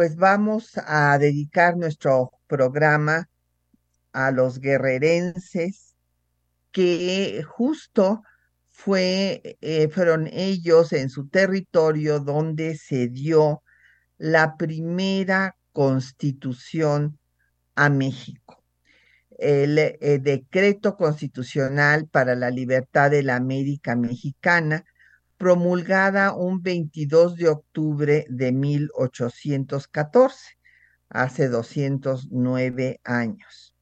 Pues vamos a dedicar nuestro programa a los guerrerenses que justo fue, eh, fueron ellos en su territorio donde se dio la primera constitución a México. El eh, decreto constitucional para la libertad de la América Mexicana, promulgada un 22 de octubre de 1814, hace 209 años.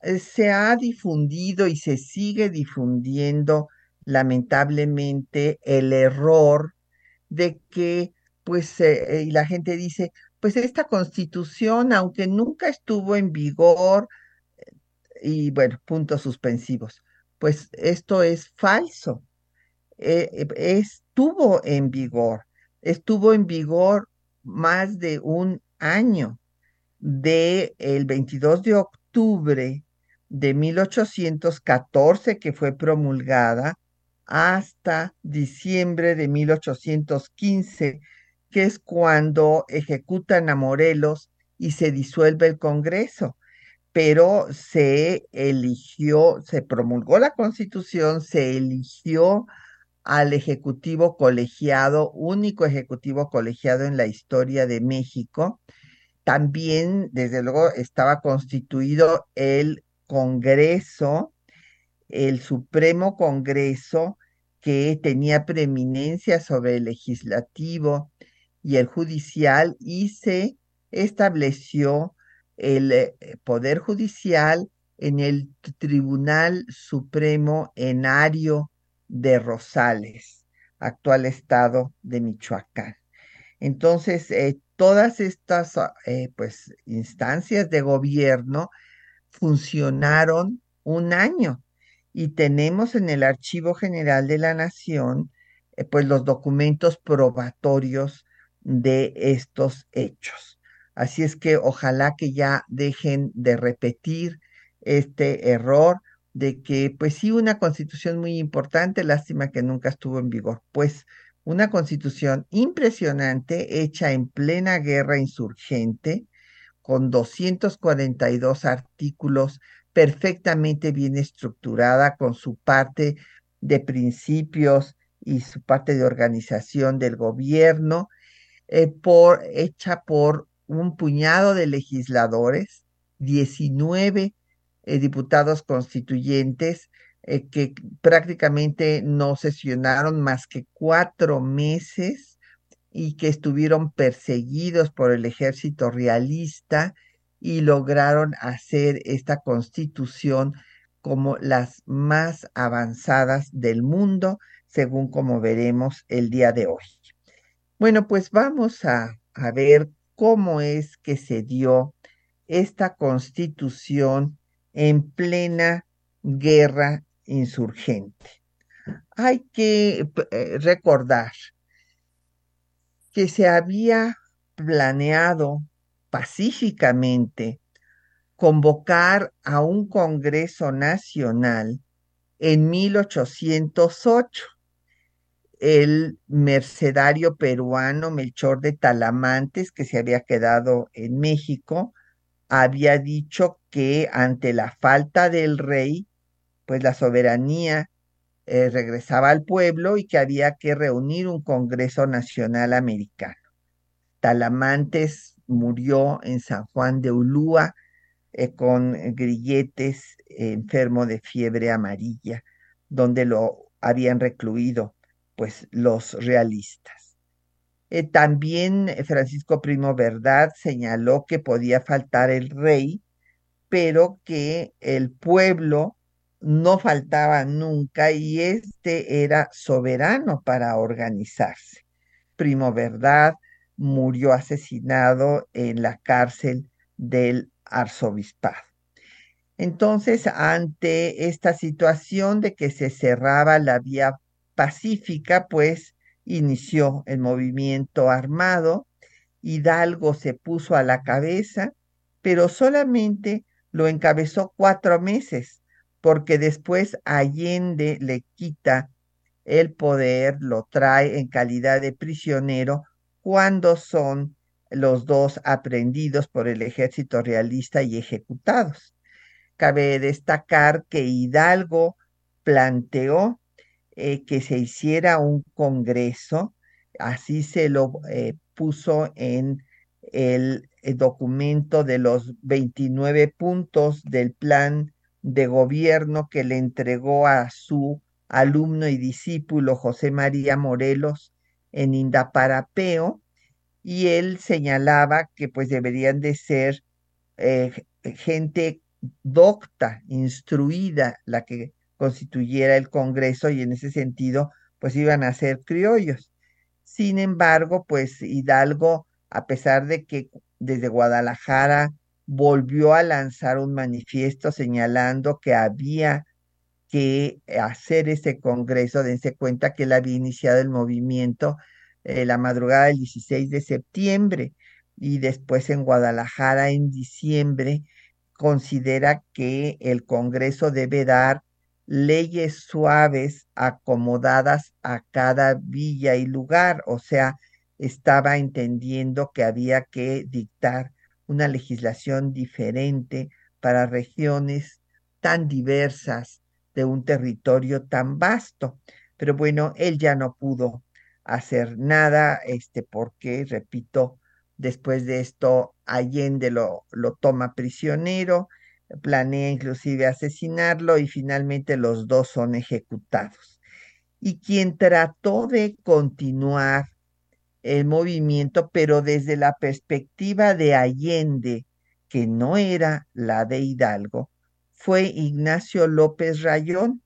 Eh, se ha difundido y se sigue difundiendo lamentablemente el error de que, pues, eh, y la gente dice, pues esta constitución, aunque nunca estuvo en vigor, y bueno, puntos suspensivos. Pues esto es falso. Eh, eh, estuvo en vigor, estuvo en vigor más de un año, de el 22 de octubre de 1814 que fue promulgada hasta diciembre de 1815, que es cuando ejecutan a Morelos y se disuelve el Congreso. Pero se eligió, se promulgó la constitución, se eligió al ejecutivo colegiado, único ejecutivo colegiado en la historia de México. También, desde luego, estaba constituido el Congreso, el Supremo Congreso, que tenía preeminencia sobre el legislativo y el judicial y se estableció el eh, Poder Judicial en el Tribunal Supremo Enario de Rosales, actual estado de Michoacán. Entonces, eh, todas estas eh, pues, instancias de gobierno funcionaron un año y tenemos en el Archivo General de la Nación pues los documentos probatorios de estos hechos. Así es que ojalá que ya dejen de repetir este error de que, pues sí, una constitución muy importante, lástima que nunca estuvo en vigor. Pues una constitución impresionante, hecha en plena guerra insurgente, con 242 artículos, perfectamente bien estructurada, con su parte de principios y su parte de organización del gobierno, eh, por, hecha por un puñado de legisladores, 19 eh, diputados constituyentes eh, que prácticamente no sesionaron más que cuatro meses y que estuvieron perseguidos por el ejército realista y lograron hacer esta constitución como las más avanzadas del mundo, según como veremos el día de hoy. Bueno, pues vamos a, a ver cómo es que se dio esta constitución en plena guerra insurgente. Hay que eh, recordar que se había planeado pacíficamente convocar a un Congreso Nacional en 1808 el mercedario peruano Melchor de Talamantes, que se había quedado en México, había dicho que ante la falta del rey, pues la soberanía eh, regresaba al pueblo y que había que reunir un Congreso Nacional Americano. Talamantes murió en San Juan de Ulúa eh, con grilletes, enfermo de fiebre amarilla, donde lo habían recluido pues los realistas. Eh, también eh, Francisco Primo Verdad señaló que podía faltar el rey, pero que el pueblo no faltaba nunca y este era soberano para organizarse. Primo Verdad murió asesinado en la cárcel del arzobispado. Entonces, ante esta situación de que se cerraba la vía pacífica, pues inició el movimiento armado. Hidalgo se puso a la cabeza, pero solamente lo encabezó cuatro meses, porque después Allende le quita el poder, lo trae en calidad de prisionero cuando son los dos aprendidos por el ejército realista y ejecutados. Cabe destacar que Hidalgo planteó eh, que se hiciera un congreso, así se lo eh, puso en el, el, documento de los 29 puntos del plan de gobierno que le entregó a su alumno y discípulo José María Morelos en Indaparapeo, y él señalaba que pues deberían de ser eh, gente docta, instruida, la que constituyera el Congreso y en ese sentido pues iban a ser criollos. Sin embargo, pues Hidalgo, a pesar de que desde Guadalajara volvió a lanzar un manifiesto señalando que había que hacer ese congreso, dense cuenta que él había iniciado el movimiento eh, la madrugada del 16 de septiembre y después en Guadalajara en diciembre, considera que el Congreso debe dar leyes suaves acomodadas a cada villa y lugar, o sea, estaba entendiendo que había que dictar una legislación diferente para regiones tan diversas de un territorio tan vasto. Pero bueno, él ya no pudo hacer nada, este, porque, repito, después de esto Allende lo, lo toma prisionero, planea inclusive asesinarlo y finalmente los dos son ejecutados. Y quien trató de continuar el movimiento, pero desde la perspectiva de Allende, que no era la de Hidalgo, fue Ignacio López Rayón.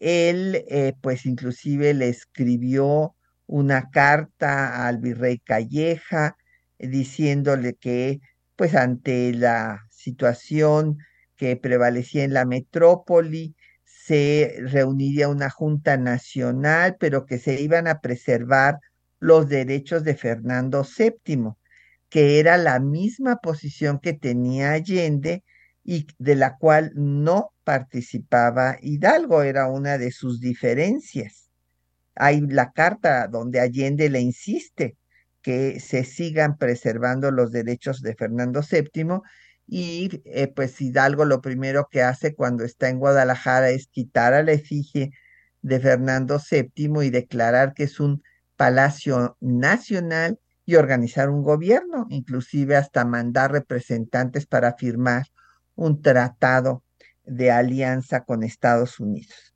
Él, eh, pues inclusive le escribió una carta al virrey Calleja diciéndole que, pues ante la situación que prevalecía en la metrópoli, se reuniría una junta nacional, pero que se iban a preservar los derechos de Fernando VII, que era la misma posición que tenía Allende y de la cual no participaba Hidalgo, era una de sus diferencias. Hay la carta donde Allende le insiste que se sigan preservando los derechos de Fernando VII y eh, pues Hidalgo lo primero que hace cuando está en Guadalajara es quitar a la efigie de Fernando VII y declarar que es un palacio nacional y organizar un gobierno, inclusive hasta mandar representantes para firmar un tratado de alianza con Estados Unidos.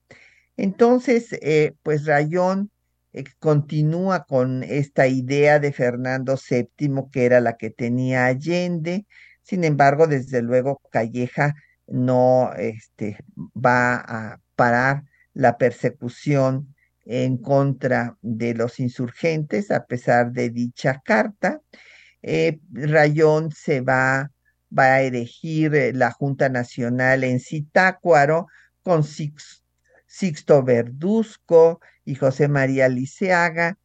Entonces, eh, pues Rayón eh, continúa con esta idea de Fernando VII, que era la que tenía Allende. Sin embargo, desde luego, Calleja no este, va a parar la persecución en contra de los insurgentes, a pesar de dicha carta. Eh, Rayón se va va a elegir eh, la Junta Nacional en Zitácuaro con Sixto Verduzco y José María Liceaga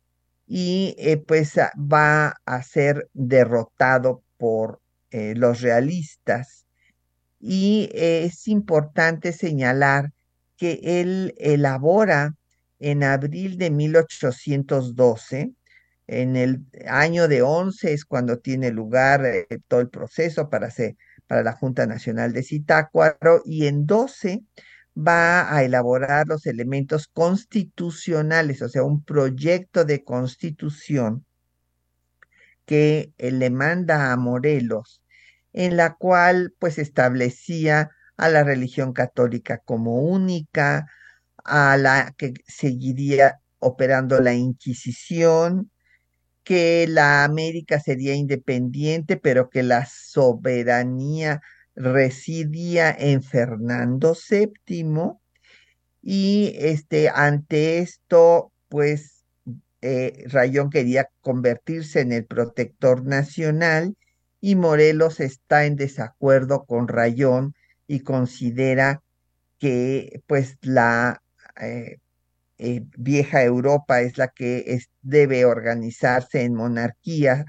y eh, pues ah, va a ser derrotado por eh, los realistas. Y es importante señalar que él elabora en abril de 1812 en el año de 11 es cuando tiene lugar eh, todo el proceso para, para la Junta Nacional de Zitácuaro y en 12 va a elaborar los elementos constitucionales, o sea, un proyecto de constitución que eh, le manda a Morelos, en la cual pues establecía a la religión católica como única, a la que seguiría operando la Inquisición, que la América sería independiente, pero que la soberanía residía en Fernando VII y este ante esto pues eh, Rayón quería convertirse en el protector nacional y Morelos está en desacuerdo con Rayón y considera que pues la eh, eh, vieja Europa es la que debe organizarse en monarquía,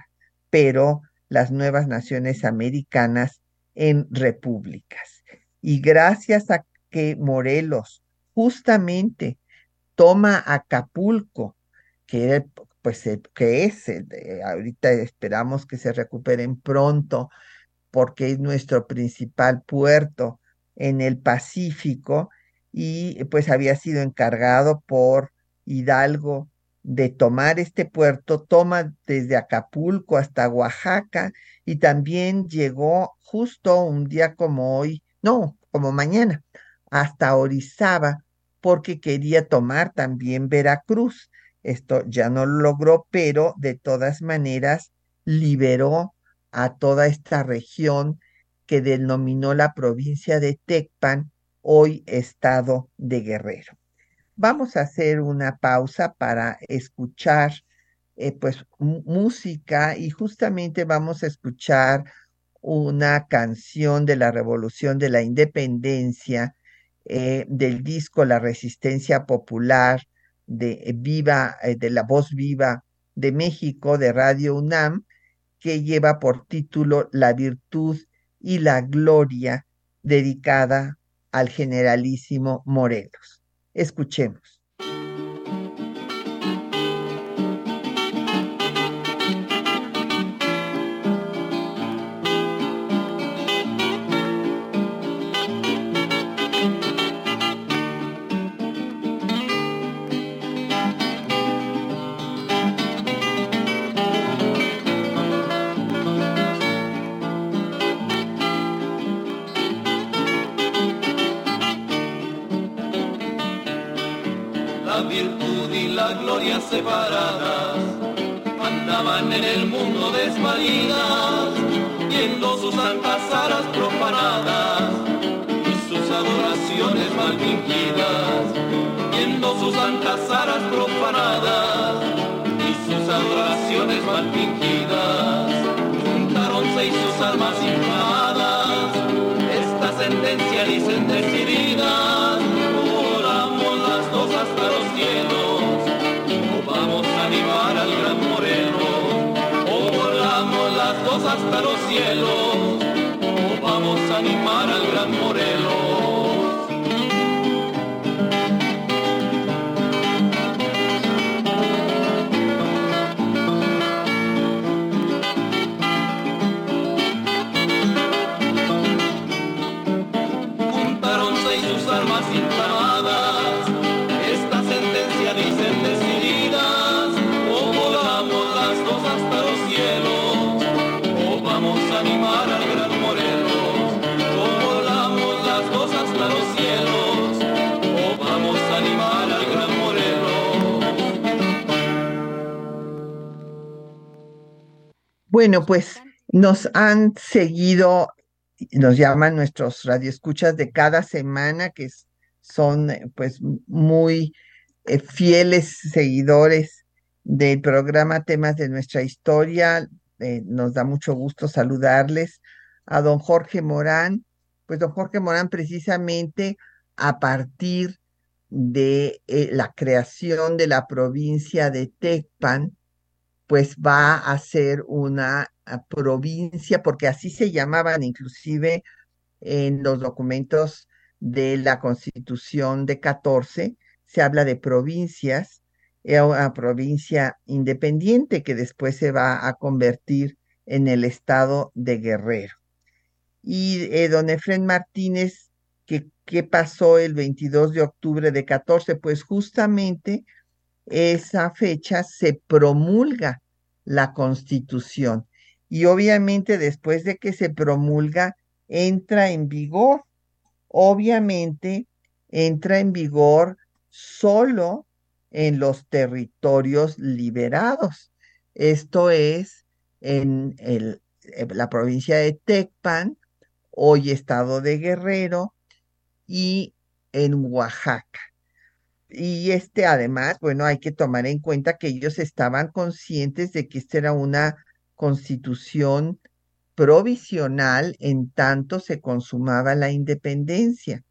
pero las nuevas naciones americanas en repúblicas. Y gracias a que Morelos justamente toma Acapulco, que, pues, que es, ahorita esperamos que se recuperen pronto, porque es nuestro principal puerto en el Pacífico y pues había sido encargado por Hidalgo de tomar este puerto, toma desde Acapulco hasta Oaxaca y también llegó justo un día como hoy, no, como mañana, hasta Orizaba porque quería tomar también Veracruz. Esto ya no lo logró, pero de todas maneras liberó a toda esta región que denominó la provincia de Tecpan, hoy estado de Guerrero. Vamos a hacer una pausa para escuchar eh, pues música y justamente vamos a escuchar una canción de la Revolución de la Independencia eh, del disco La Resistencia Popular de Viva, eh, de la Voz Viva de México, de Radio UNAM, que lleva por título La Virtud y la Gloria, dedicada al generalísimo Morelos. Escuchemos. Andaban en el mundo desvalidas, viendo sus santas aras profanadas y sus adoraciones mal fingidas, viendo sus santas aras profanadas y sus adoraciones mal fingidas, juntaronse y sus almas inflamadas, esta sentencia dicen decididas, Bueno, pues nos han seguido, nos llaman nuestros radioescuchas de cada semana, que son eh, pues muy eh, fieles seguidores del programa Temas de nuestra historia. Eh, nos da mucho gusto saludarles a don Jorge Morán. Pues don Jorge Morán precisamente a partir de la creación de la provincia de Tecpan, pues va a ser una ah, provincia, porque así se llamaban inclusive en los documentos de la Constitución de 14, se habla de provincias, una provincia independiente que después se va a convertir en el estado de Guerrero. Y eh, don Efren Martínez, ¿qué pasó el 22 de octubre de 14? Pues justamente esa fecha se promulga la constitución y obviamente después de que se promulga entra en vigor. Obviamente entra en vigor solo en los territorios liberados. Esto es en el, la provincia de Tecpan, hoy estado de Guerrero, y en Oaxaca y este además, bueno, hay que tomar en cuenta que ellos estaban conscientes de que esta era una constitución provisional en tanto se consumaba la independencia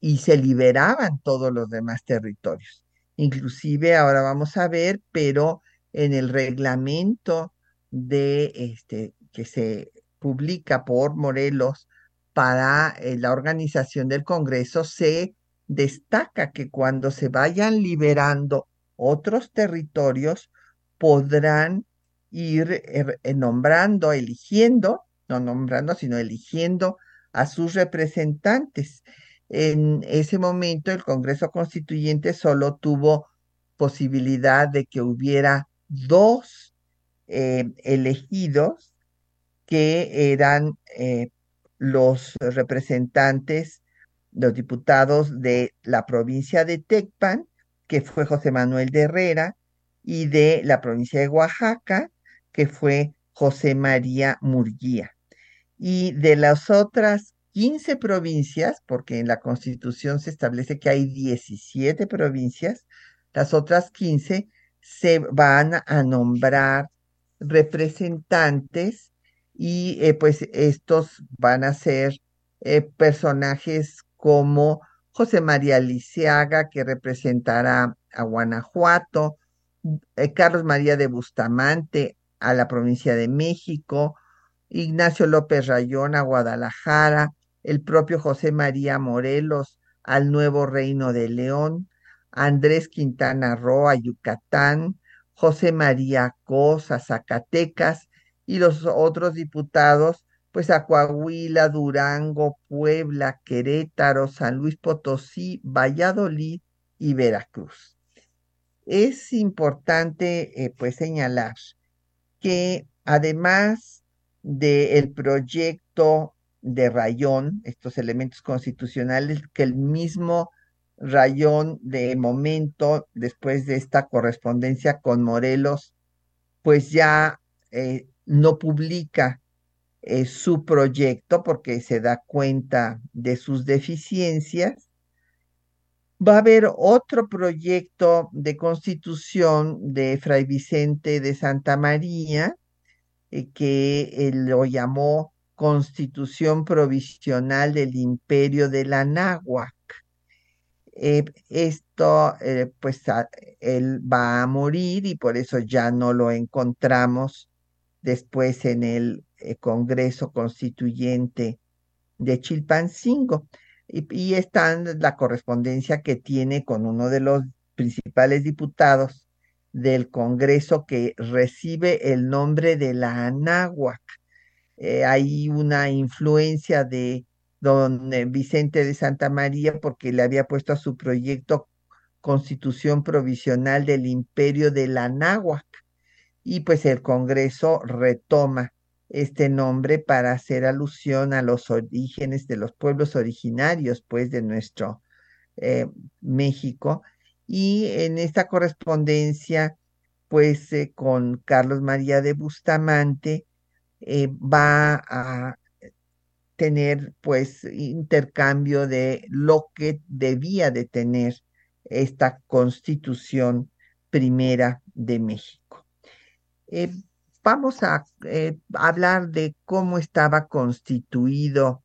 y se liberaban todos los demás territorios. Inclusive ahora vamos a ver, pero en el reglamento de este que se publica por Morelos para eh, la organización del Congreso se destaca que cuando se vayan liberando otros territorios, podrán ir er, eh, nombrando, eligiendo, no nombrando, sino eligiendo a sus representantes. En ese momento el Congreso Constituyente solo tuvo posibilidad de que hubiera dos eh, elegidos que eran eh, los representantes los diputados de la provincia de Tecpan, que fue José Manuel de Herrera, y de la provincia de Oaxaca, que fue José María Murguía. Y de las otras 15 provincias, porque en la Constitución se establece que hay 17 provincias, las otras 15 se van a nombrar representantes y eh, pues estos van a ser eh, personajes como José María Lisiaga, que representará a Guanajuato, eh, Carlos María de Bustamante a la provincia de México, Ignacio López Rayón a Guadalajara, el propio José María Morelos al Nuevo Reino de León, Andrés Quintana Roo a Yucatán, José María Cos a Zacatecas y los otros diputados pues a Coahuila, Durango, Puebla, Querétaro, San Luis Potosí, Valladolid y Veracruz. Es importante eh, pues señalar que además del proyecto de Rayón, estos elementos constitucionales que el mismo Rayón de momento, después de esta correspondencia con Morelos, pues ya eh, no publica eh, su proyecto porque se da cuenta de sus deficiencias. Va a haber otro proyecto de constitución de Fray Vicente de Santa María, eh, que él lo llamó Constitución Provisional del Imperio de la Náhuac. Eh, esto, pues, él va a morir y por eso ya no lo encontramos después en el eh, Congreso Constituyente de Chilpancingo. Y, y está la correspondencia que tiene con uno de los principales diputados del Congreso que recibe el nombre de la Anáhuac. Eh, hay una influencia de don eh, Vicente de Santa María porque le había puesto a su proyecto Constitución Provisional del Imperio de la Anáhuac y pues el Congreso retoma este nombre para hacer alusión a los orígenes de los pueblos originarios, pues, de nuestro eh, México. Y en esta correspondencia, pues, eh, con Carlos María de Bustamante, eh, va a tener, pues, intercambio de lo que debía de tener esta constitución primera de México vamos a eh, hablar de cómo estaba constituido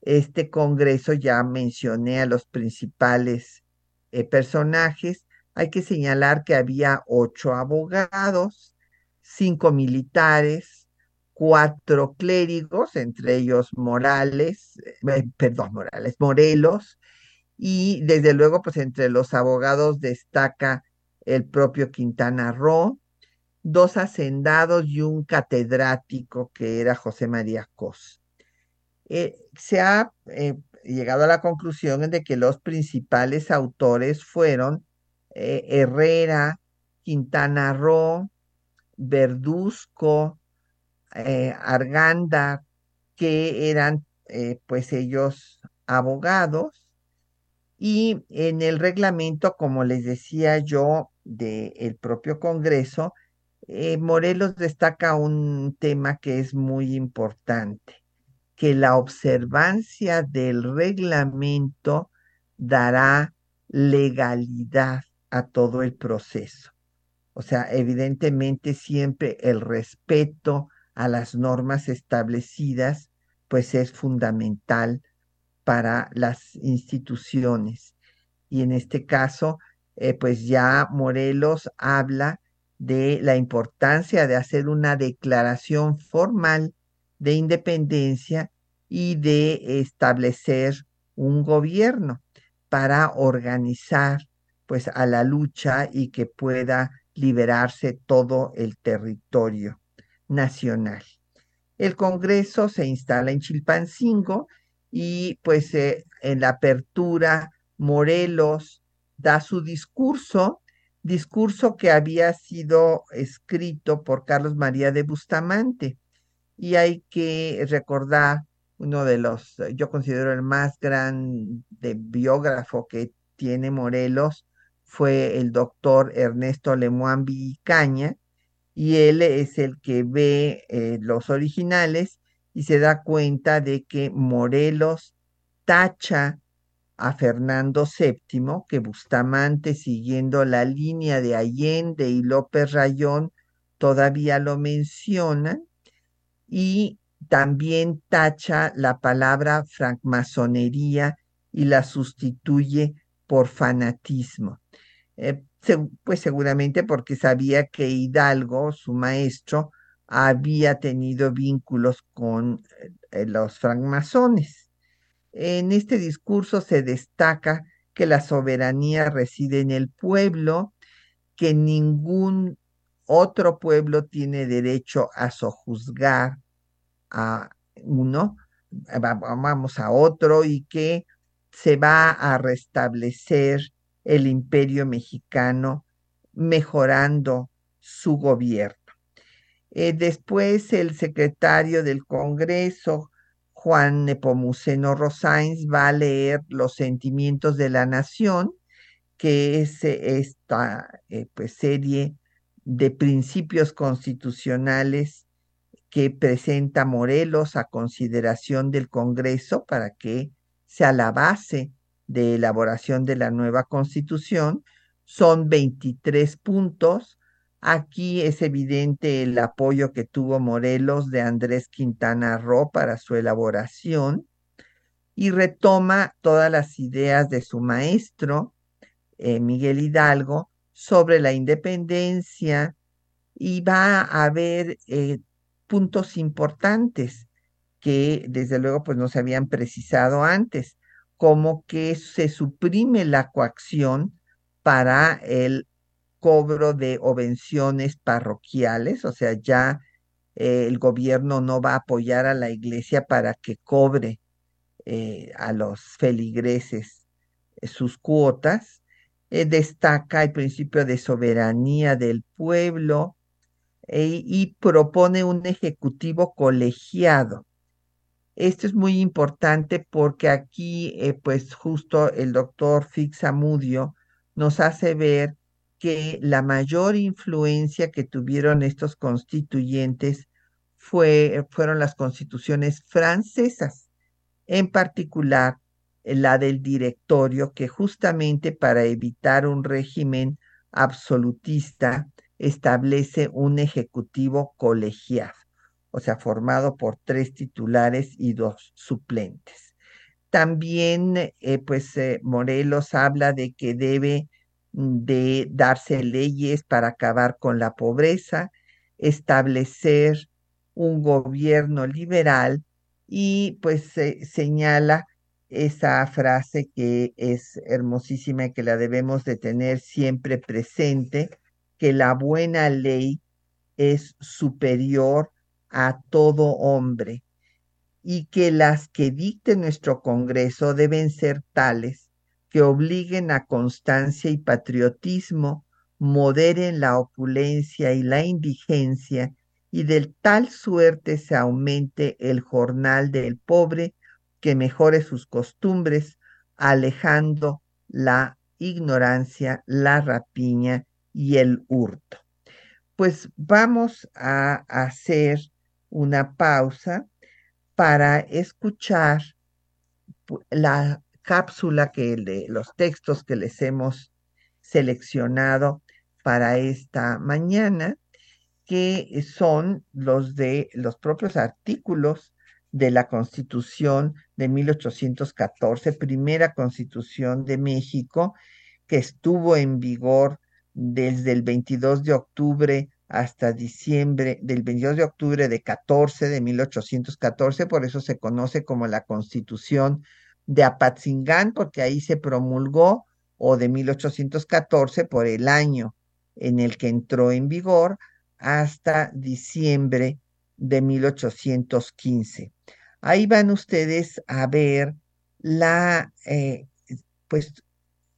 este Congreso. Ya mencioné a los principales eh, personajes. Hay que señalar que había ocho abogados, cinco militares, cuatro clérigos, entre ellos Morales, eh, perdón, Morales, Morelos, y desde luego, pues entre los abogados destaca el propio Quintana Roo, dos hacendados y un catedrático que era José María Cos. Eh, se ha eh, llegado a la conclusión de que los principales autores fueron eh, Herrera, Quintana Roo, Verduzco, Arganda, que eran pues ellos abogados. Y en el reglamento, como les decía yo, del propio Congreso, eh, Morelos destaca un tema que es muy importante, que la observancia del reglamento dará legalidad a todo el proceso. O sea, evidentemente siempre el respeto a las normas establecidas, pues es fundamental para las instituciones. Y en este caso, eh, pues ya Morelos habla de la importancia de hacer una declaración formal de independencia y de establecer un gobierno para organizar pues a la lucha y que pueda liberarse todo el territorio nacional. El Congreso se instala en Chilpancingo y pues eh, en la apertura Morelos da su discurso, discurso que había sido escrito por Carlos María de Bustamante. Y hay que recordar uno de los, yo considero el más grande biógrafo que tiene Morelos, fue el doctor Ernesto Lemoine Vicaña, y él es el que ve eh, los originales y se da cuenta de que Morelos tacha a Fernando VII, que Bustamante, siguiendo la línea de Allende y López Rayón, todavía lo menciona, y también tacha la palabra francmasonería y la sustituye por fanatismo. Eh, pues seguramente porque sabía que Hidalgo, su maestro, había tenido vínculos con eh, los francmasones. En este discurso se destaca que la soberanía reside en el pueblo, que ningún otro pueblo tiene derecho a sojuzgar a uno, vamos a otro, y que se va a restablecer el imperio mexicano mejorando su gobierno. Eh, después el secretario del Congreso, Juan Nepomuceno Rosáins, va a leer Los sentimientos de la nación, que es eh, esta eh, pues, serie de principios constitucionales que presenta Morelos a consideración del Congreso para que sea la base de elaboración de la nueva constitución. Son 23 puntos. Aquí es evidente el apoyo que tuvo Morelos de Andrés Quintana Roo para su elaboración y retoma todas las ideas de su maestro, eh, Miguel Hidalgo, sobre la independencia y va a haber eh, puntos importantes que desde luego pues no se habían precisado antes como que se suprime la coacción para el cobro de obenciones parroquiales, o sea, ya eh, el gobierno no va a apoyar a la iglesia para que cobre eh, a los feligreses eh, sus cuotas. destaca el principio de soberanía del pueblo y propone un ejecutivo colegiado esto es muy importante porque aquí, pues justo el doctor Fixamudio nos hace ver que la mayor influencia que tuvieron estos constituyentes fue, fueron las constituciones francesas, en particular eh, la del directorio, que justamente para evitar un régimen absolutista establece un ejecutivo colegiado o sea, formado por tres titulares y dos suplentes. También, eh, pues, eh, Morelos habla de que debe de darse leyes para acabar con la pobreza, establecer un gobierno liberal y pues señala esa frase que es hermosísima y que la debemos de tener siempre presente, que la buena ley es superior a todo hombre y que las que dicte nuestro Congreso deben ser tales que obliguen a constancia y patriotismo, moderen la opulencia y la indigencia, y de tal suerte se aumente el jornal del pobre, que mejore sus costumbres, alejando la ignorancia, la rapiña y el hurto. Pues vamos a hacer una pausa para escuchar la cápsula que de los textos que les hemos seleccionado para esta mañana, que son los de los propios artículos de la Constitución de 1814, primera Constitución de México, que estuvo en vigor desde el 22 de octubre hasta diciembre del 22 de octubre de 14 de 1814, por eso se conoce como la Constitución de Apatzingán, porque ahí se promulgó, o de 1814 por el año en el que entró en vigor, hasta diciembre de 1815. Ahí van ustedes a ver la, eh, pues,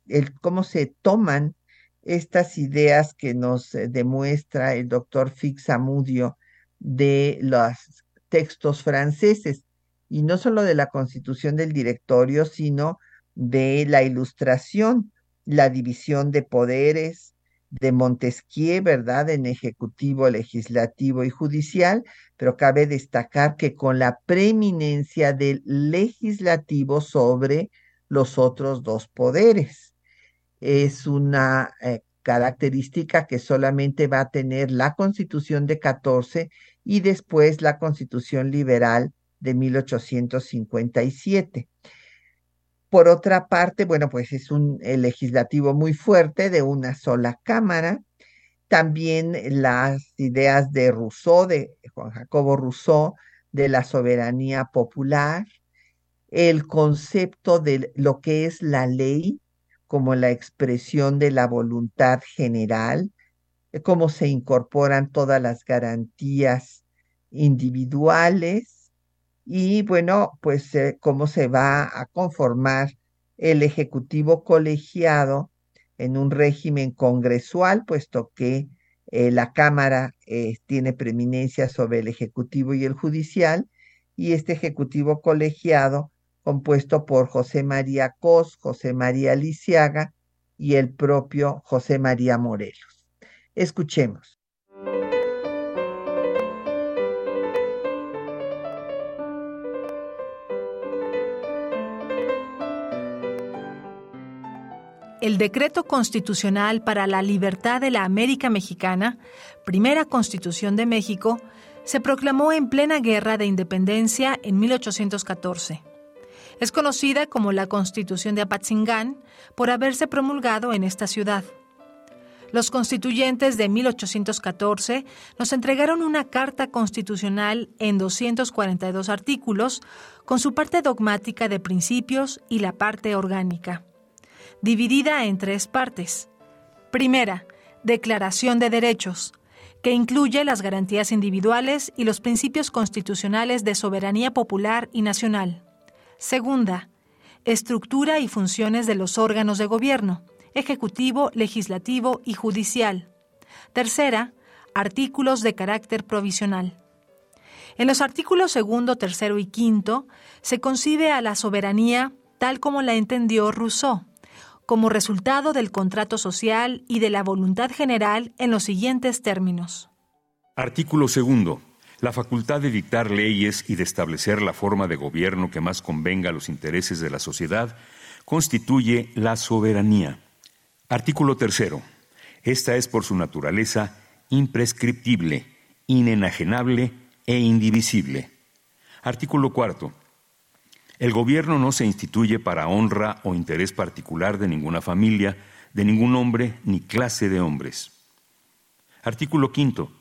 el, cómo se toman estas ideas que nos eh, demuestra el doctor Fixamudio de los textos franceses, y no solo de la constitución del directorio, sino de la ilustración, la división de poderes de Montesquieu, ¿verdad?, en ejecutivo, legislativo y judicial, pero cabe destacar que con la preeminencia del legislativo sobre los otros dos poderes es una eh, característica que solamente va a tener la Constitución de 14 y después la Constitución liberal de 1857. Por otra parte, bueno, pues es un legislativo muy fuerte de una sola cámara. También las ideas de Rousseau, de Juan Jacobo Rousseau, de la soberanía popular, el concepto de lo que es la ley, como la expresión de la voluntad general, cómo se incorporan todas las garantías individuales y bueno, pues eh, cómo se va a conformar el Ejecutivo colegiado en un régimen congresual, puesto que eh, la Cámara tiene preeminencia sobre el Ejecutivo y el Judicial, y este Ejecutivo colegiado compuesto por José María Cos, José María Lisiaga y el propio José María Morelos. Escuchemos. El decreto constitucional para la libertad de la América Mexicana, primera constitución de México, se proclamó en plena guerra de independencia en 1814. Es conocida como la Constitución de Apatzingán por haberse promulgado en esta ciudad. Los constituyentes de 1814 nos entregaron una carta constitucional en 242 artículos, con su parte dogmática de principios y la parte orgánica, dividida en tres partes. Primera, Declaración de Derechos, que incluye las garantías individuales y los principios constitucionales de soberanía popular y nacional. Segunda, estructura y funciones de los órganos de gobierno, ejecutivo, legislativo y judicial. Tercera, artículos de carácter provisional. En los artículos segundo, tercero y quinto se concibe a la soberanía tal como la entendió Rousseau, como resultado del contrato social y de la voluntad general en los siguientes términos. Artículo segundo la facultad de dictar leyes y de establecer la forma de gobierno que más convenga a los intereses de la sociedad constituye la soberanía. Artículo tercero. Esta es por su naturaleza imprescriptible, inenajenable e indivisible. Artículo cuarto. El gobierno no se instituye para honra o interés particular de ninguna familia, de ningún hombre ni clase de hombres. Artículo quinto.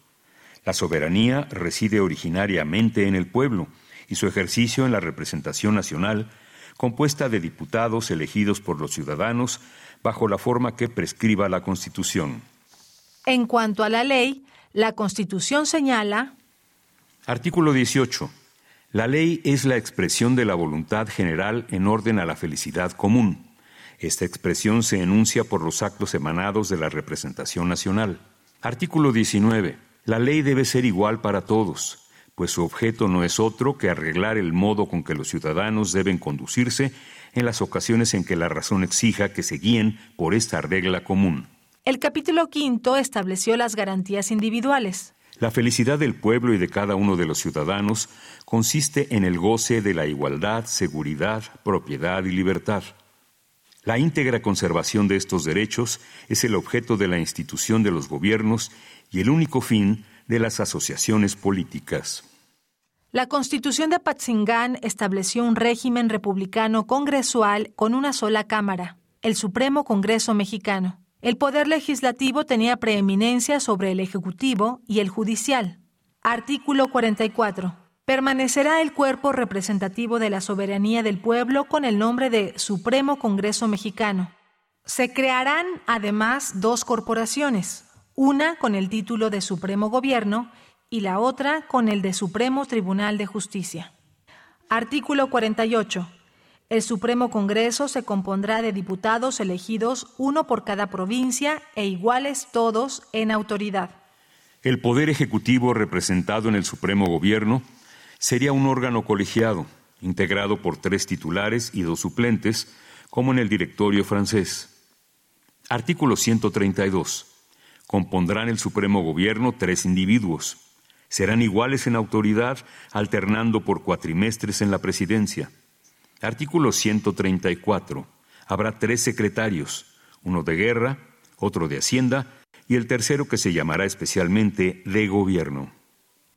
La soberanía reside originariamente en el pueblo y su ejercicio en la representación nacional, compuesta de diputados elegidos por los ciudadanos bajo la forma que prescriba la Constitución. En cuanto a la ley, la Constitución señala... Artículo 18. La ley es la expresión de la voluntad general en orden a la felicidad común. Esta expresión se enuncia por los actos emanados de la representación nacional. Artículo 19. La ley debe ser igual para todos, pues su objeto no es otro que arreglar el modo con que los ciudadanos deben conducirse en las ocasiones en que la razón exija que se guíen por esta regla común. El capítulo quinto estableció las garantías individuales. La felicidad del pueblo y de cada uno de los ciudadanos consiste en el goce de la igualdad, seguridad, propiedad y libertad. La íntegra conservación de estos derechos es el objeto de la institución de los gobiernos y el único fin de las asociaciones políticas. La Constitución de Apatzingán estableció un régimen republicano congresual con una sola Cámara, el Supremo Congreso Mexicano. El poder legislativo tenía preeminencia sobre el ejecutivo y el judicial. Artículo 44. Permanecerá el cuerpo representativo de la soberanía del pueblo con el nombre de Supremo Congreso Mexicano. Se crearán además dos corporaciones, una con el título de Supremo Gobierno y la otra con el de Supremo Tribunal de Justicia. Artículo 48. El Supremo Congreso se compondrá de diputados elegidos uno por cada provincia e iguales todos en autoridad. El Poder Ejecutivo representado en el Supremo Gobierno sería un órgano colegiado, integrado por tres titulares y dos suplentes, como en el directorio francés. Artículo 132. Compondrán el Supremo Gobierno tres individuos. Serán iguales en autoridad, alternando por cuatrimestres en la presidencia. Artículo 134. Habrá tres secretarios, uno de guerra, otro de hacienda y el tercero que se llamará especialmente de gobierno.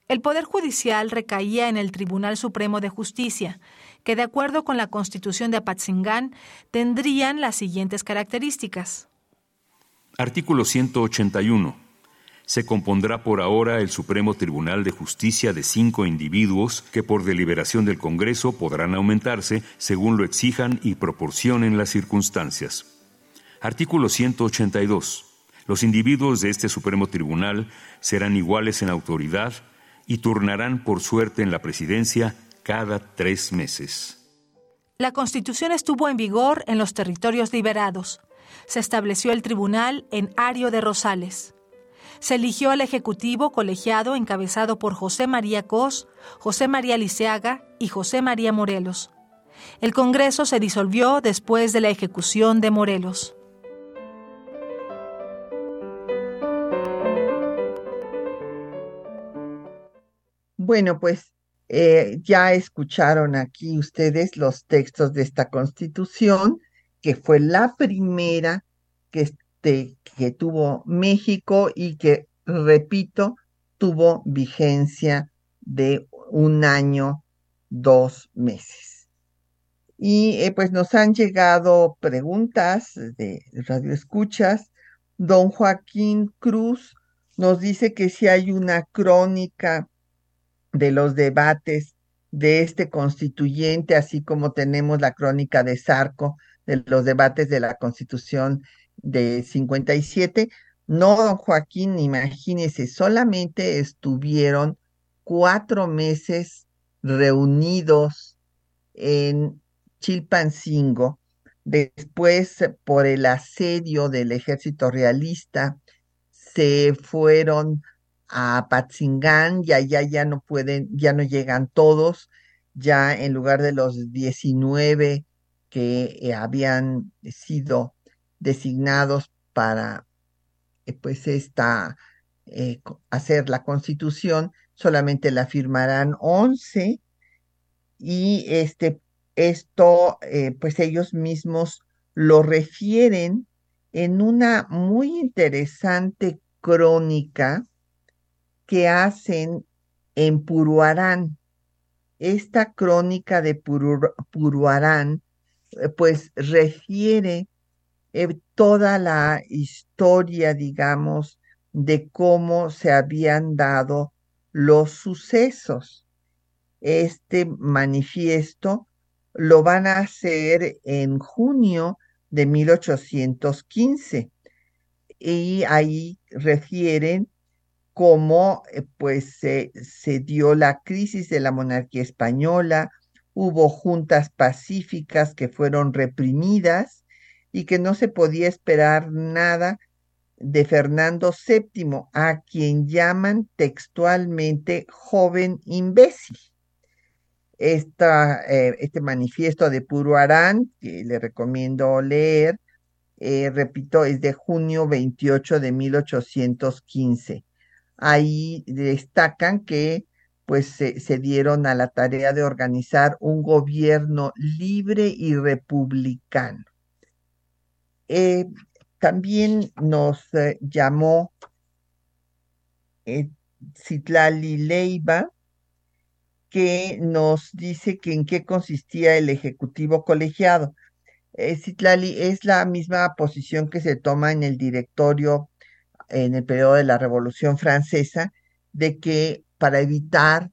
El Poder Judicial recaía en el Tribunal Supremo de Justicia, que de acuerdo con la Constitución de Apatzingán tendrían las siguientes características. Artículo 181 se compondrá por ahora el Supremo Tribunal de Justicia de cinco individuos que por deliberación del Congreso podrán aumentarse según lo exijan y proporcionen las circunstancias. Artículo 182. Los individuos de este Supremo Tribunal serán iguales en autoridad y turnarán por suerte en la presidencia cada tres meses. La Constitución estuvo en vigor en los territorios liberados. Se estableció el tribunal en Ario de Rosales se eligió al Ejecutivo colegiado encabezado por José María Cos, José María Liceaga y José María Morelos. El Congreso se disolvió después de la ejecución de Morelos. Bueno, pues eh, ya escucharon aquí ustedes los textos de esta constitución, que fue la primera que que tuvo México y que, repito, tuvo vigencia de un año, dos meses. Y eh, pues nos han llegado preguntas de Radio Escuchas. Don Joaquín Cruz nos dice que si hay una crónica de los debates de este constituyente, así como tenemos la crónica de Sarco de los debates de la constitución de 57. No, don Joaquín, imagínese, solamente estuvieron cuatro meses reunidos en Chilpancingo. Después, por el asedio del ejército realista, se fueron a Patzingán y allá ya no pueden, ya no llegan todos, ya en lugar de los 19 que eh, habían sido designados para eh, pues esta eh, hacer la constitución, solamente la firmarán 11 y este, esto eh, pues ellos mismos lo refieren en una muy interesante crónica que hacen en Puruarán. Esta crónica de Puruarán pues refiere eh, toda la historia, digamos, de cómo se habían dado los sucesos. Este manifiesto lo van a hacer en junio de 1815 y ahí refieren cómo eh, pues se dio la crisis de la monarquía española, hubo juntas pacíficas que fueron reprimidas y que no se podía esperar nada de Fernando VII, a quien llaman textualmente joven imbécil. Esta, eh, este manifiesto de Puro Arán, que le recomiendo leer, eh, repito, es de junio 28 de 1815. ahí destacan que pues se, dieron a la tarea de organizar un gobierno libre y republicano. Eh, también nos eh, llamó eh, Citlali Leiva, que nos dice que en qué consistía el Ejecutivo colegiado. Citlali es la misma posición que se toma en el directorio en el periodo de la Revolución Francesa, de que para evitar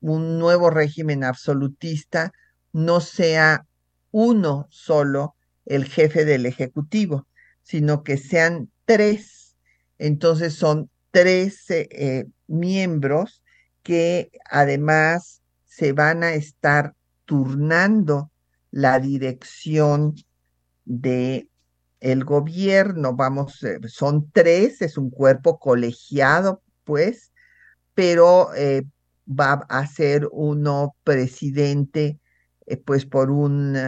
un nuevo régimen absolutista, no sea uno solo el jefe del Ejecutivo, sino que sean tres. Entonces son tres eh, miembros que además se van a estar turnando la dirección de el gobierno, vamos, eh, son tres, es un cuerpo colegiado, pues, pero eh, va a ser uno presidente eh, pues por un,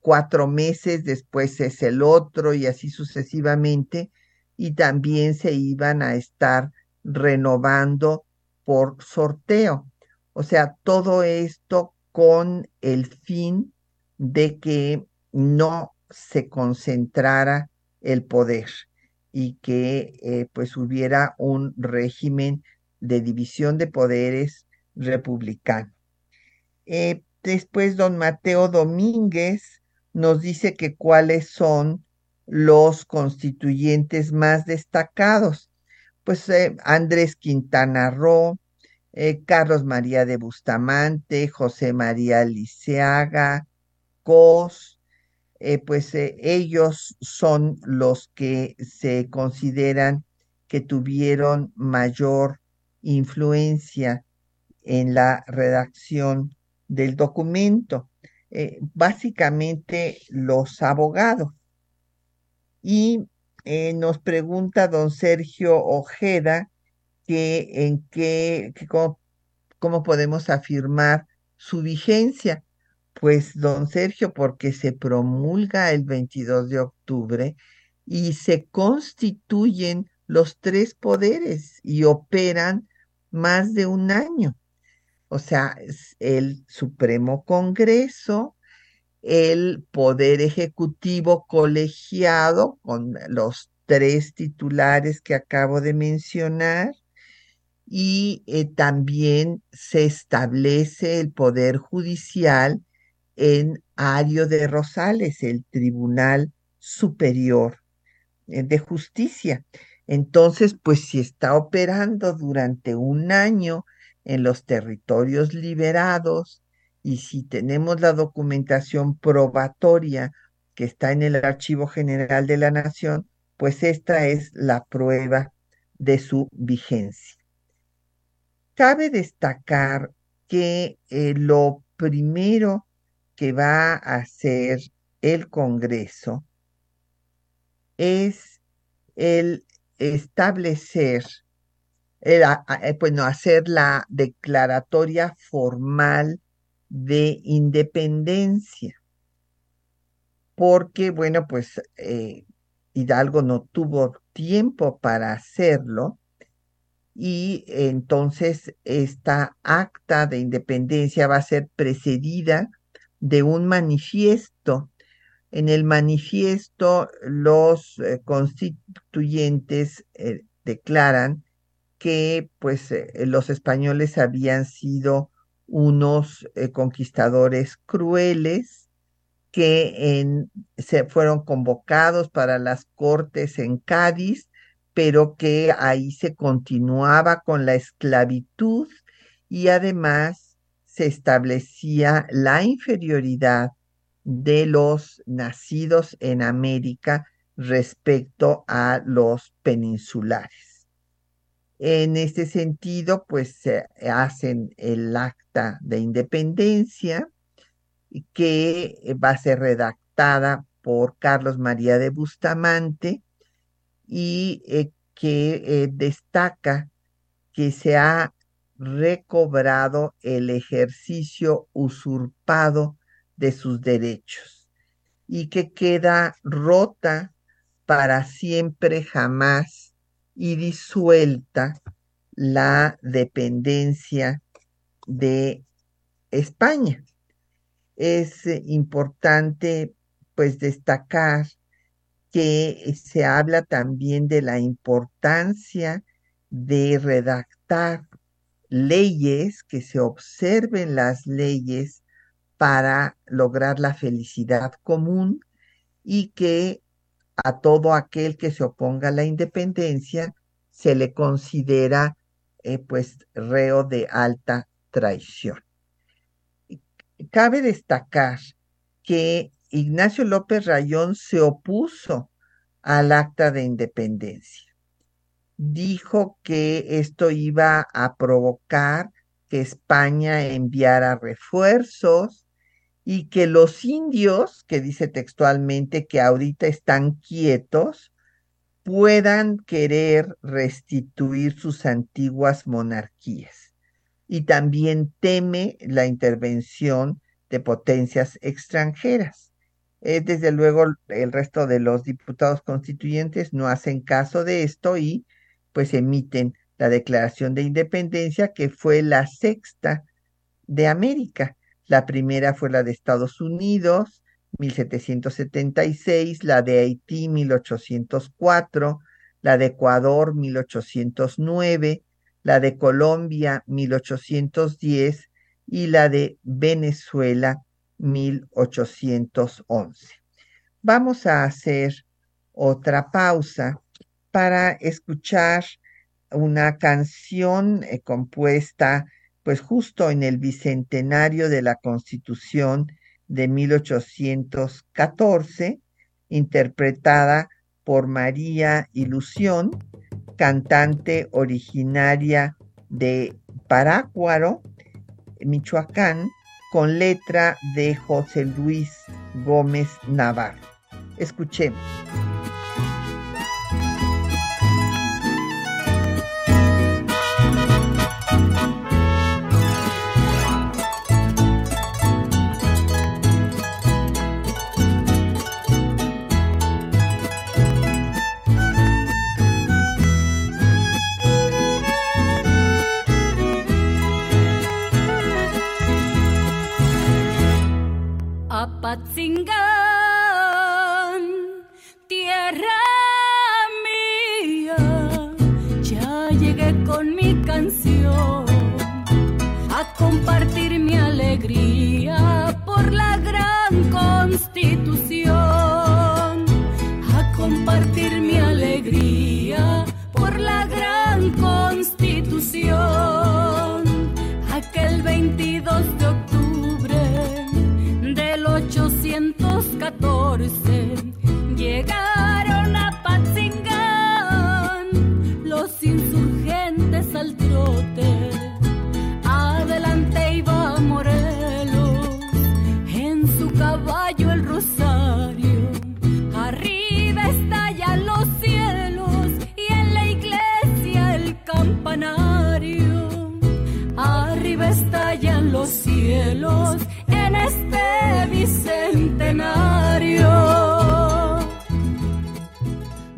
cuatro meses, después es el otro y así sucesivamente, y también se iban a estar renovando por sorteo. O sea, todo esto con el fin de que no se concentrara el poder y que eh, pues hubiera un régimen de división de poderes republicano. Eh, después, don Mateo Domínguez nos dice que cuáles son los constituyentes más destacados. Pues eh, Andrés Quintana Roo, eh, Carlos María de Bustamante, José María Liceaga, Cos, pues ellos son los que se consideran que tuvieron mayor influencia en la redacción del documento, eh, básicamente los abogados. Y eh, nos pregunta don Sergio Ojeda que en qué, cómo, podemos afirmar su vigencia. Pues, don Sergio, porque se promulga el 22 de octubre y se constituyen los tres poderes y operan más de un año. O sea, el Supremo Congreso, el Poder Ejecutivo colegiado con los tres titulares que acabo de mencionar y eh, también se establece el Poder Judicial en Ario de Rosales, el Tribunal Superior eh, de Justicia. Entonces, pues si está operando durante un año en los territorios liberados y si tenemos la documentación probatoria que está en el Archivo General de la Nación, pues esta es la prueba de su vigencia. Cabe destacar que eh, lo primero que va a hacer el Congreso es el establecer, eh, bueno, hacer la declaratoria formal de independencia, porque, bueno, pues eh, Hidalgo no tuvo tiempo para hacerlo y entonces esta acta de independencia va a ser precedida de un manifiesto. En el manifiesto, los eh, constituyentes eh, declaran que pues, eh, los españoles habían sido unos conquistadores crueles que se fueron convocados para las cortes en Cádiz, pero que ahí se continuaba con la esclavitud y además se establecía la inferioridad de los nacidos en América respecto a los peninsulares. En este sentido, pues se hacen el acta de independencia que va a ser redactada por Carlos María de Bustamante y eh, que eh, destaca que se ha recobrado el ejercicio usurpado de sus derechos y que queda rota para siempre jamás y disuelta la dependencia de España. Es eh, importante pues destacar que se habla también de la importancia de redactar leyes, que se observen las leyes para lograr la felicidad común y que a todo aquel que se oponga a la independencia se le considera eh, pues reo de alta traición. Cabe destacar que Ignacio López Rayón se opuso al acta de independencia. Dijo que esto iba a provocar que España enviara refuerzos y que los indios, que dice textualmente que ahorita están quietos, puedan querer restituir sus antiguas monarquías. Y también teme la intervención de potencias extranjeras. Eh, desde luego, el resto de los diputados constituyentes no hacen caso de esto y pues emiten la Declaración de Independencia, que fue la sexta de América. La primera fue la de Estados Unidos, 1776, la de Haití 1804, la de Ecuador 1809, la de Colombia 1810 y la de Venezuela 1811. Vamos a hacer otra pausa para escuchar una canción eh, compuesta pues justo en el bicentenario de la Constitución de 1814, interpretada por María Ilusión, cantante originaria de Parácuaro, Michoacán, con letra de José Luis Gómez Navarro. Escuchemos. tierra mía, ya llegué con mi canción a compartir mi alegría por la gran constitución, a compartir mi alegría por la gran constitución, aquel 22 de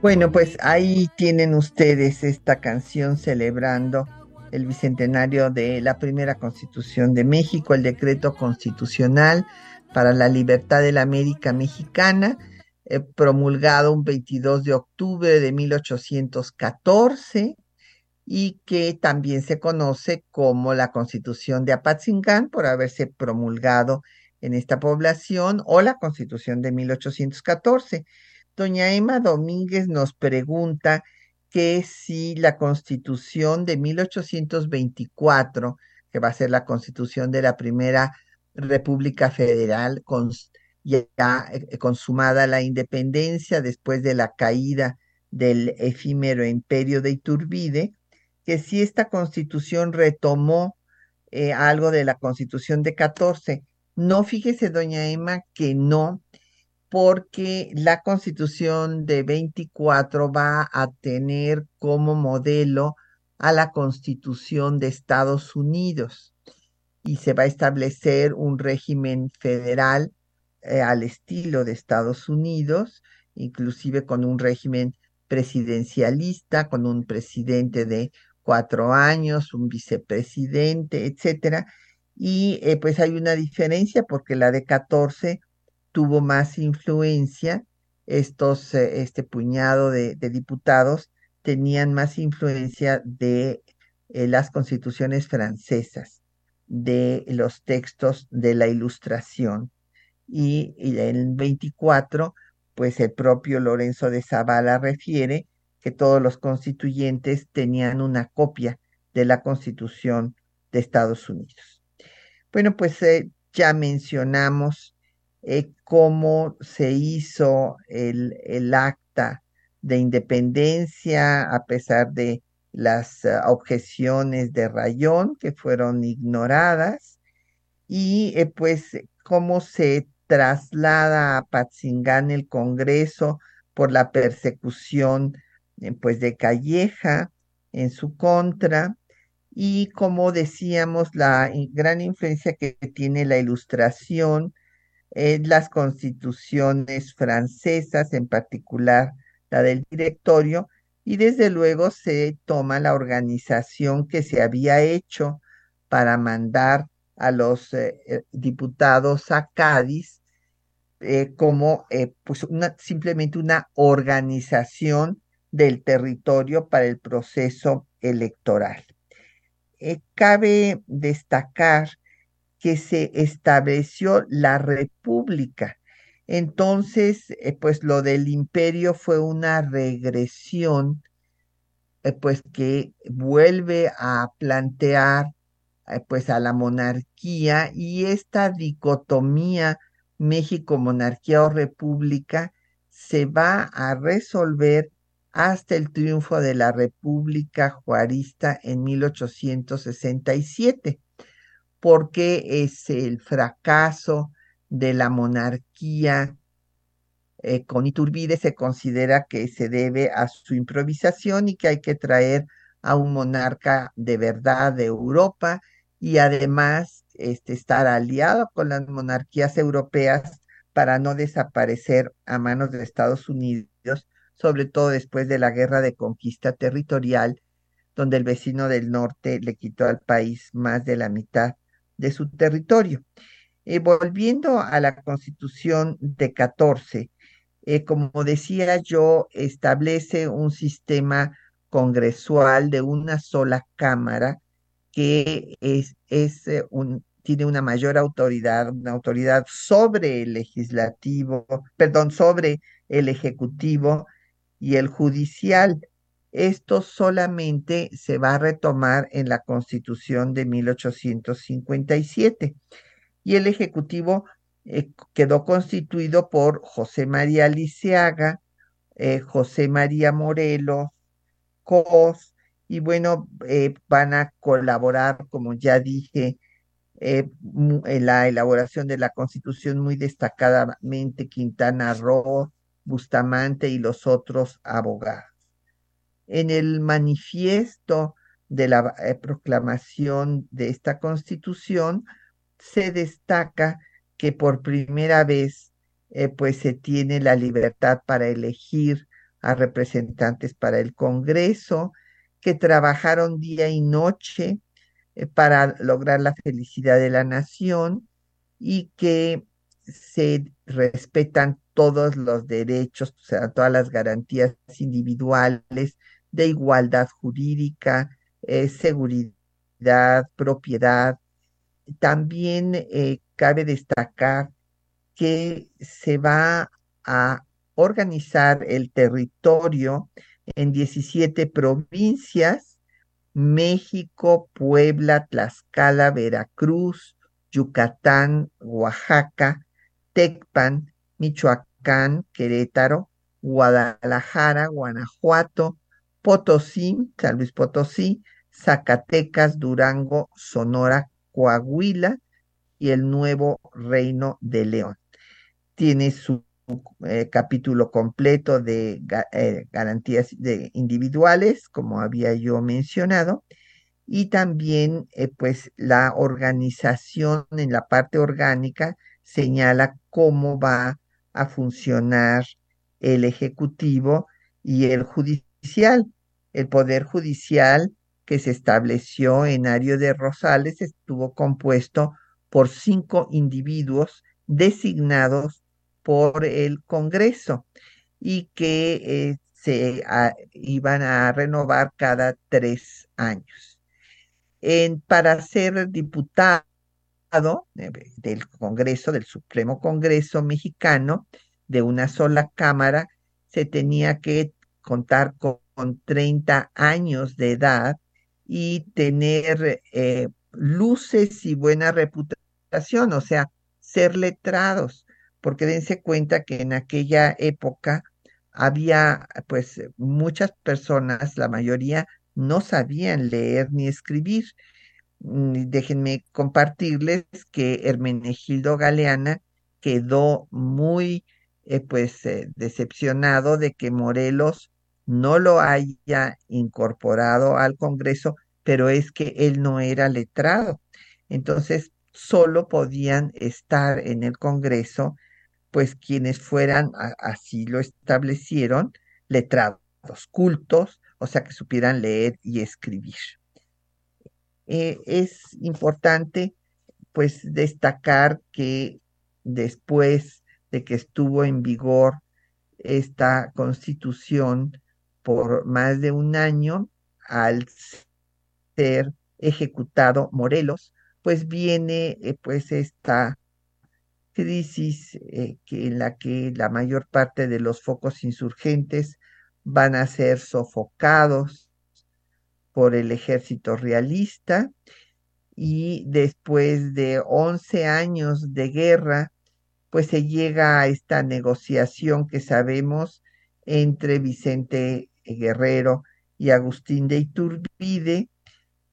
Bueno, pues ahí tienen ustedes esta canción celebrando el bicentenario de la primera constitución de México, el decreto constitucional para la libertad de la América Mexicana, eh, promulgado un 22 de octubre de 1814 y que también se conoce como la constitución de Apatzingán por haberse promulgado en esta población o la constitución de 1814. Doña Emma Domínguez nos pregunta que si la constitución de 1824, que va a ser la constitución de la primera República Federal, con, ya eh, consumada la independencia después de la caída del efímero imperio de Iturbide, que si esta constitución retomó eh, algo de la constitución de 14. No, fíjese, doña Emma, que no, porque la constitución de 24 va a tener como modelo a la constitución de Estados Unidos y se va a establecer un régimen federal eh, al estilo de Estados Unidos, inclusive con un régimen presidencialista, con un presidente de cuatro años, un vicepresidente, etcétera. Y eh, pues hay una diferencia porque la de 14 tuvo más influencia. Estos, eh, este puñado de, diputados tenían más influencia de eh, las constituciones francesas, de los textos de la ilustración. Y, y en el 24, pues el propio Lorenzo de Zavala refiere que todos los constituyentes tenían una copia de la Constitución de Estados Unidos. Bueno, pues eh, ya mencionamos eh, cómo se hizo el, el, acta de independencia a pesar de las eh, objeciones de Rayón que fueron ignoradas y pues cómo se traslada a Patzingán el Congreso por la persecución eh, pues de Calleja en su contra y como decíamos la gran influencia que tiene la ilustración en las constituciones francesas, en particular la del directorio, y desde luego se toma la organización que se había hecho para mandar a los eh, eh, diputados a Cádiz como pues simplemente una organización del territorio para el proceso electoral. Eh, cabe destacar que se estableció la república. Entonces, eh, pues lo del imperio fue una regresión, eh, pues que vuelve a plantear pues a la monarquía y esta dicotomía México monarquía o república se va a resolver hasta el triunfo de la República Juarista en 1867, porque es el fracaso de la monarquía eh, con Iturbide se considera que se debe a su improvisación y que hay que traer a un monarca de verdad de Europa y además este, estar aliado con las monarquías europeas para no desaparecer a manos de Estados Unidos sobre todo después de la guerra de conquista territorial, donde el vecino del norte le quitó al país más de la mitad de su territorio. Eh, volviendo a la constitución de 14, eh, como decía yo, establece un sistema congresual de una sola cámara que es, es eh, un, tiene una mayor autoridad, una autoridad sobre el legislativo, perdón, sobre el ejecutivo y el judicial. Esto solamente se va a retomar en la Constitución de 1857 y el Ejecutivo eh, quedó constituido por José María Liceaga, eh, José María Morelos, Cos, y bueno, eh, van a colaborar, como ya dije, en la elaboración de la Constitución muy destacadamente Quintana Roo, Bustamante y los otros abogados. En el manifiesto de la eh, proclamación de esta constitución se destaca que por primera vez eh, pues se tiene la libertad para elegir a representantes para el Congreso, que trabajaron día y noche eh, para lograr la felicidad de la nación y que se respetan todos los derechos, o sea, todas las garantías individuales de igualdad jurídica, eh, seguridad, propiedad. También eh, cabe destacar que se va a organizar el territorio en 17 provincias, México, Puebla, Tlaxcala, Veracruz, Yucatán, Oaxaca, Tecpan, Michoacán, Querétaro, Guadalajara, Guanajuato, Potosí, San Luis Potosí, Zacatecas, Durango, Sonora, Coahuila y el nuevo Reino de León. Tiene su eh, capítulo completo de eh, garantías de individuales, como había yo mencionado, y también eh, pues la organización en la parte orgánica señala cómo va a funcionar el Ejecutivo y el Judicial. El Poder Judicial que se estableció en Ario de Rosales estuvo compuesto por cinco individuos designados por el Congreso y que eh, se ah, iban a renovar cada tres años. para ser diputado eh, del Congreso, del Supremo Congreso mexicano, de una sola Cámara, se tenía que contar con, 30 años de edad y tener eh, luces y buena reputación, o sea, ser letrados, porque dense cuenta que en aquella época había pues muchas personas, la mayoría no sabían leer ni escribir. Mm, déjenme compartirles que Hermenegildo Galeana quedó muy eh, pues eh, decepcionado de que Morelos no lo haya incorporado al Congreso, pero es que él no era letrado. Entonces, solo podían estar en el Congreso, pues quienes fueran, así lo establecieron, letrados, cultos, o sea, que supieran leer y escribir. Eh, es importante, pues, destacar que después de que estuvo en vigor esta constitución por más de un año, al ser ejecutado Morelos, pues viene eh, pues esta crisis eh, en la que la mayor parte de los focos insurgentes van a ser sofocados por el ejército realista. Y después de 11 años de guerra, pues se llega a esta negociación que sabemos entre Vicente Guerrero y Agustín de Iturbide,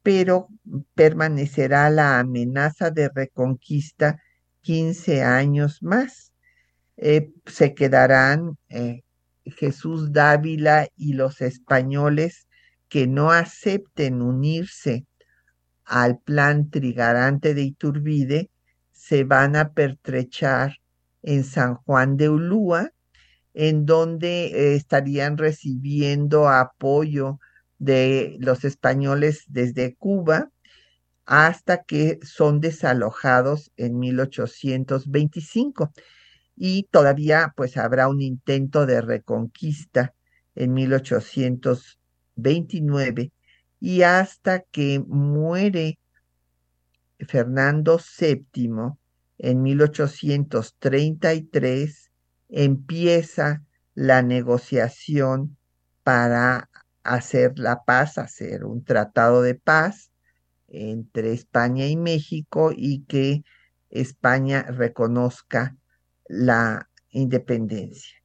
pero permanecerá la amenaza de reconquista 15 años más. Eh, se quedarán eh, Jesús Dávila y los españoles que no acepten unirse al plan trigarante de Iturbide, se van a pertrechar en San Juan de Ulúa, en donde eh, estarían recibiendo apoyo de los españoles desde Cuba hasta que son desalojados en 1825 y todavía pues habrá un intento de reconquista en 1829 y hasta que muere Fernando VII en 1833 empieza la negociación para hacer la paz, hacer un tratado de paz entre España y México y que España reconozca la independencia.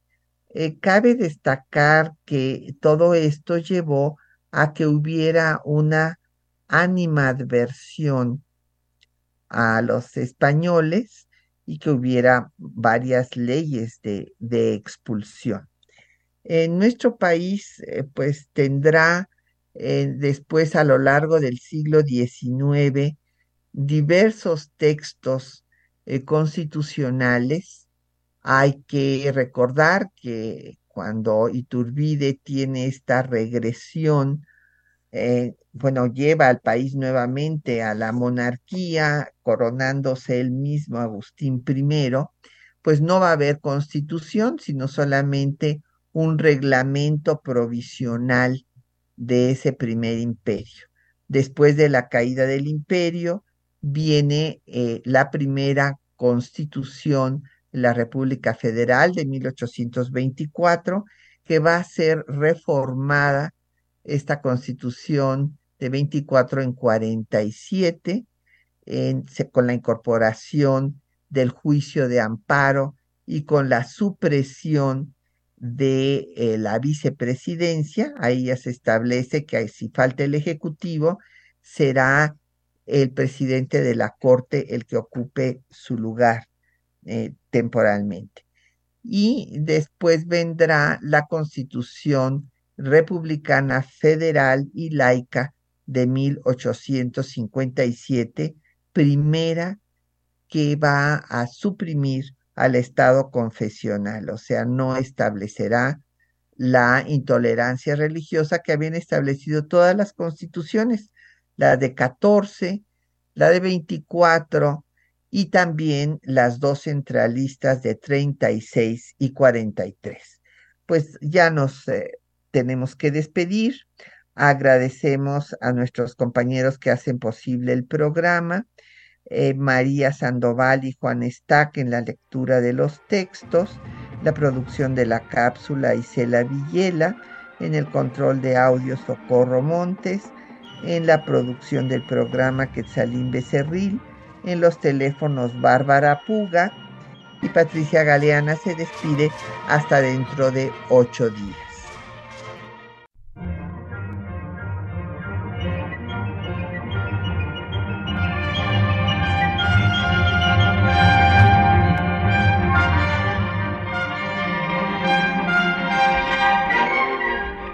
Eh, cabe destacar que todo esto llevó a que hubiera una animadversión a los españoles y que hubiera varias leyes de, de expulsión. En nuestro país, eh, pues tendrá eh, después a lo largo del siglo XIX diversos textos eh, constitucionales. Hay que recordar que cuando Iturbide tiene esta regresión, bueno, lleva al país nuevamente a la monarquía, coronándose él mismo Agustín I, pues no va a haber constitución, sino solamente un reglamento provisional de ese primer imperio. Después de la caída del imperio viene eh, la primera constitución de la República Federal de 1824, que va a ser reformada esta constitución de 24 en 47, en, con la incorporación del juicio de amparo y con la supresión de eh, la vicepresidencia. Ahí ya se establece que si falta el Ejecutivo, será el presidente de la Corte el que ocupe su lugar eh, temporalmente. Y después vendrá la Constitución Republicana Federal y Laica de 1857, primera que va a suprimir al Estado confesional, o sea, no establecerá la intolerancia religiosa que habían establecido todas las constituciones, la de 14, la de 24 y también las dos centralistas de 36 y 43. Pues ya nos eh, tenemos que despedir. Agradecemos a nuestros compañeros que hacen posible el programa, eh, María Sandoval y Juan Estac en la lectura de los textos, la producción de la cápsula Isela Villela, en el control de audio Socorro Montes, en la producción del programa Quetzalín Becerril, en los teléfonos Bárbara Puga y Patricia Galeana se despide hasta dentro de ocho días.